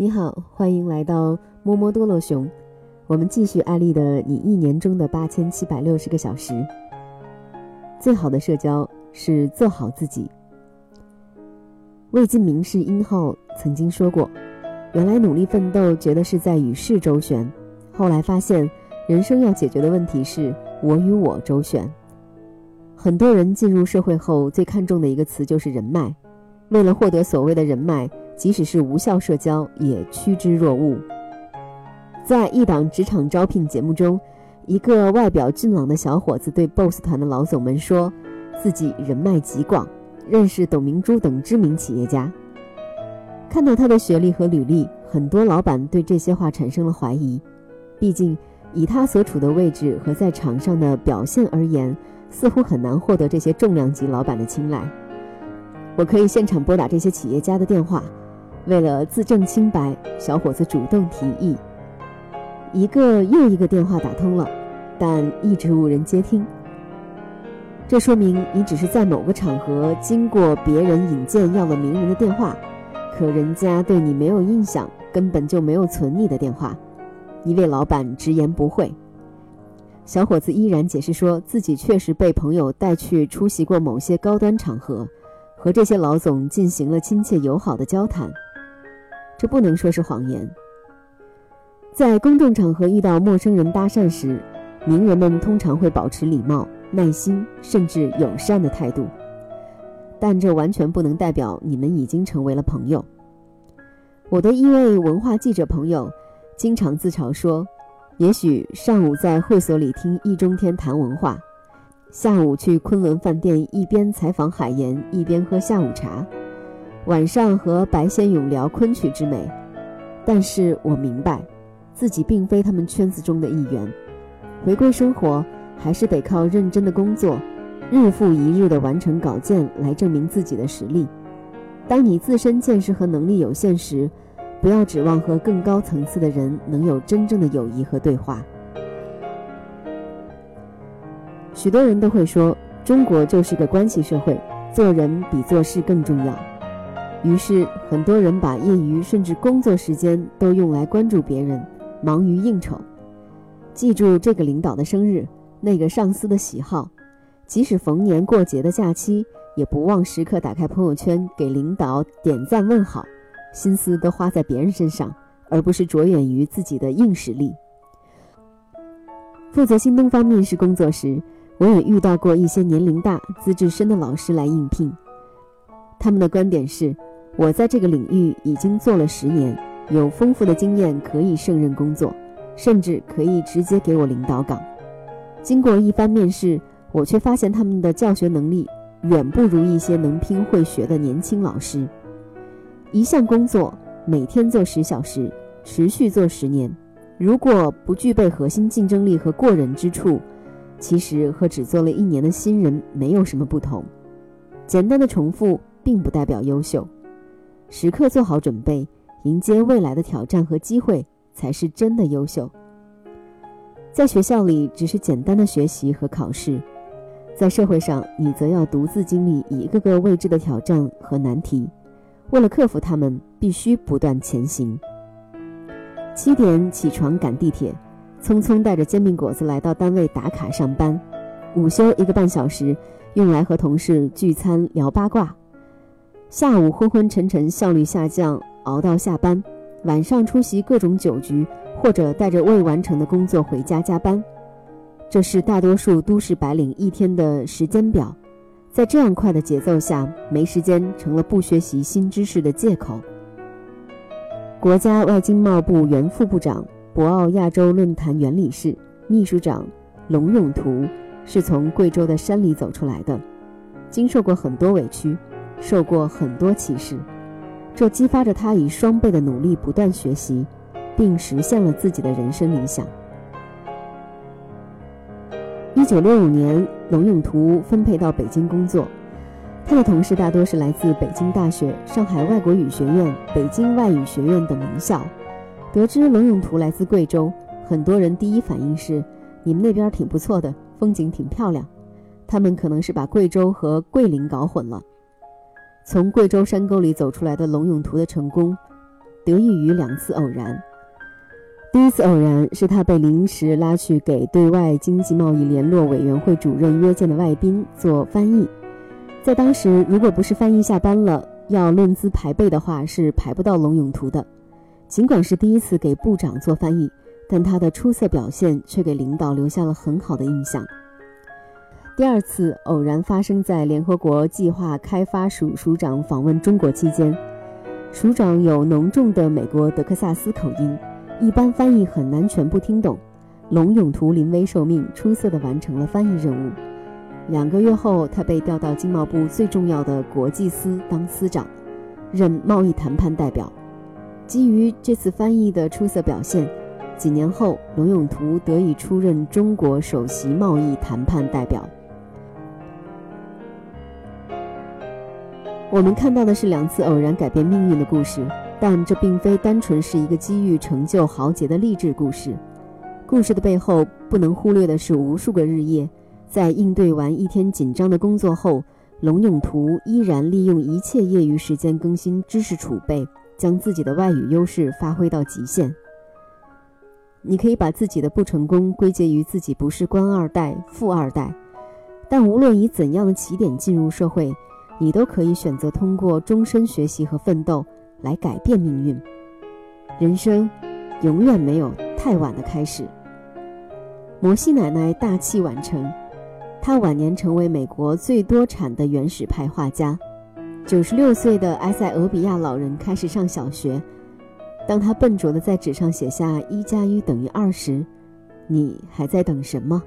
你好，欢迎来到摸摸多洛熊。我们继续艾丽的你一年中的八千七百六十个小时。最好的社交是做好自己。魏晋名士殷浩曾经说过：“原来努力奋斗觉得是在与世周旋，后来发现人生要解决的问题是我与我周旋。”很多人进入社会后最看重的一个词就是人脉，为了获得所谓的人脉。即使是无效社交，也趋之若鹜。在一档职场招聘节目中，一个外表俊朗的小伙子对 BOSS 团的老总们说，自己人脉极广，认识董明珠等知名企业家。看到他的学历和履历，很多老板对这些话产生了怀疑。毕竟，以他所处的位置和在场上的表现而言，似乎很难获得这些重量级老板的青睐。我可以现场拨打这些企业家的电话。为了自证清白，小伙子主动提议。一个又一个电话打通了，但一直无人接听。这说明你只是在某个场合经过别人引荐要了名人的电话，可人家对你没有印象，根本就没有存你的电话。一位老板直言不讳。小伙子依然解释说自己确实被朋友带去出席过某些高端场合，和这些老总进行了亲切友好的交谈。这不能说是谎言。在公众场合遇到陌生人搭讪时，名人们通常会保持礼貌、耐心，甚至友善的态度，但这完全不能代表你们已经成为了朋友。我的一位文化记者朋友，经常自嘲说：“也许上午在会所里听易中天谈文化，下午去昆仑饭店一边采访海岩一边喝下午茶。”晚上和白先勇聊昆曲之美，但是我明白，自己并非他们圈子中的一员。回归生活，还是得靠认真的工作，日复一日的完成稿件来证明自己的实力。当你自身见识和能力有限时，不要指望和更高层次的人能有真正的友谊和对话。许多人都会说，中国就是个关系社会，做人比做事更重要。于是，很多人把业余甚至工作时间都用来关注别人，忙于应酬。记住这个领导的生日，那个上司的喜好，即使逢年过节的假期，也不忘时刻打开朋友圈给领导点赞问好，心思都花在别人身上，而不是着眼于自己的硬实力。负责新东方面试工作时，我也遇到过一些年龄大、资质深的老师来应聘，他们的观点是。我在这个领域已经做了十年，有丰富的经验，可以胜任工作，甚至可以直接给我领导岗。经过一番面试，我却发现他们的教学能力远不如一些能拼会学的年轻老师。一项工作每天做十小时，持续做十年，如果不具备核心竞争力和过人之处，其实和只做了一年的新人没有什么不同。简单的重复并不代表优秀。时刻做好准备，迎接未来的挑战和机会，才是真的优秀。在学校里只是简单的学习和考试，在社会上你则要独自经历一个个未知的挑战和难题。为了克服它们，必须不断前行。七点起床赶地铁，匆匆带着煎饼果子来到单位打卡上班，午休一个半小时，用来和同事聚餐聊八卦。下午昏昏沉沉，效率下降，熬到下班；晚上出席各种酒局，或者带着未完成的工作回家加班。这是大多数都市白领一天的时间表。在这样快的节奏下，没时间成了不学习新知识的借口。国家外经贸部原副部长、博鳌亚洲论坛原理事、秘书长龙永图，是从贵州的山里走出来的，经受过很多委屈。受过很多歧视，这激发着他以双倍的努力不断学习，并实现了自己的人生理想。一九六五年，龙永图分配到北京工作，他的同事大多是来自北京大学、上海外国语学院、北京外语学院等名校。得知龙永图来自贵州，很多人第一反应是：你们那边挺不错的，风景挺漂亮。他们可能是把贵州和桂林搞混了。从贵州山沟里走出来的龙永图的成功，得益于两次偶然。第一次偶然是他被临时拉去给对外经济贸易联络委员会主任约见的外宾做翻译，在当时，如果不是翻译下班了，要论资排辈的话，是排不到龙永图的。尽管是第一次给部长做翻译，但他的出色表现却给领导留下了很好的印象。第二次偶然发生在联合国计划开发署署长访问中国期间，署长有浓重的美国德克萨斯口音。一般翻译很难全部听懂，龙永图临危受命，出色地完成了翻译任务。两个月后，他被调到经贸部最重要的国际司当司长，任贸易谈判代表。基于这次翻译的出色表现，几年后，龙永图得以出任中国首席贸易谈判代表。我们看到的是两次偶然改变命运的故事。但这并非单纯是一个机遇成就豪杰的励志故事，故事的背后不能忽略的是无数个日夜，在应对完一天紧张的工作后，龙永图依然利用一切业余时间更新知识储备，将自己的外语优势发挥到极限。你可以把自己的不成功归结于自己不是官二代、富二代，但无论以怎样的起点进入社会，你都可以选择通过终身学习和奋斗。来改变命运，人生永远没有太晚的开始。摩西奶奶大器晚成，她晚年成为美国最多产的原始派画家。九十六岁的埃塞俄比亚老人开始上小学，当他笨拙地在纸上写下“一加一等于二”时，你还在等什么？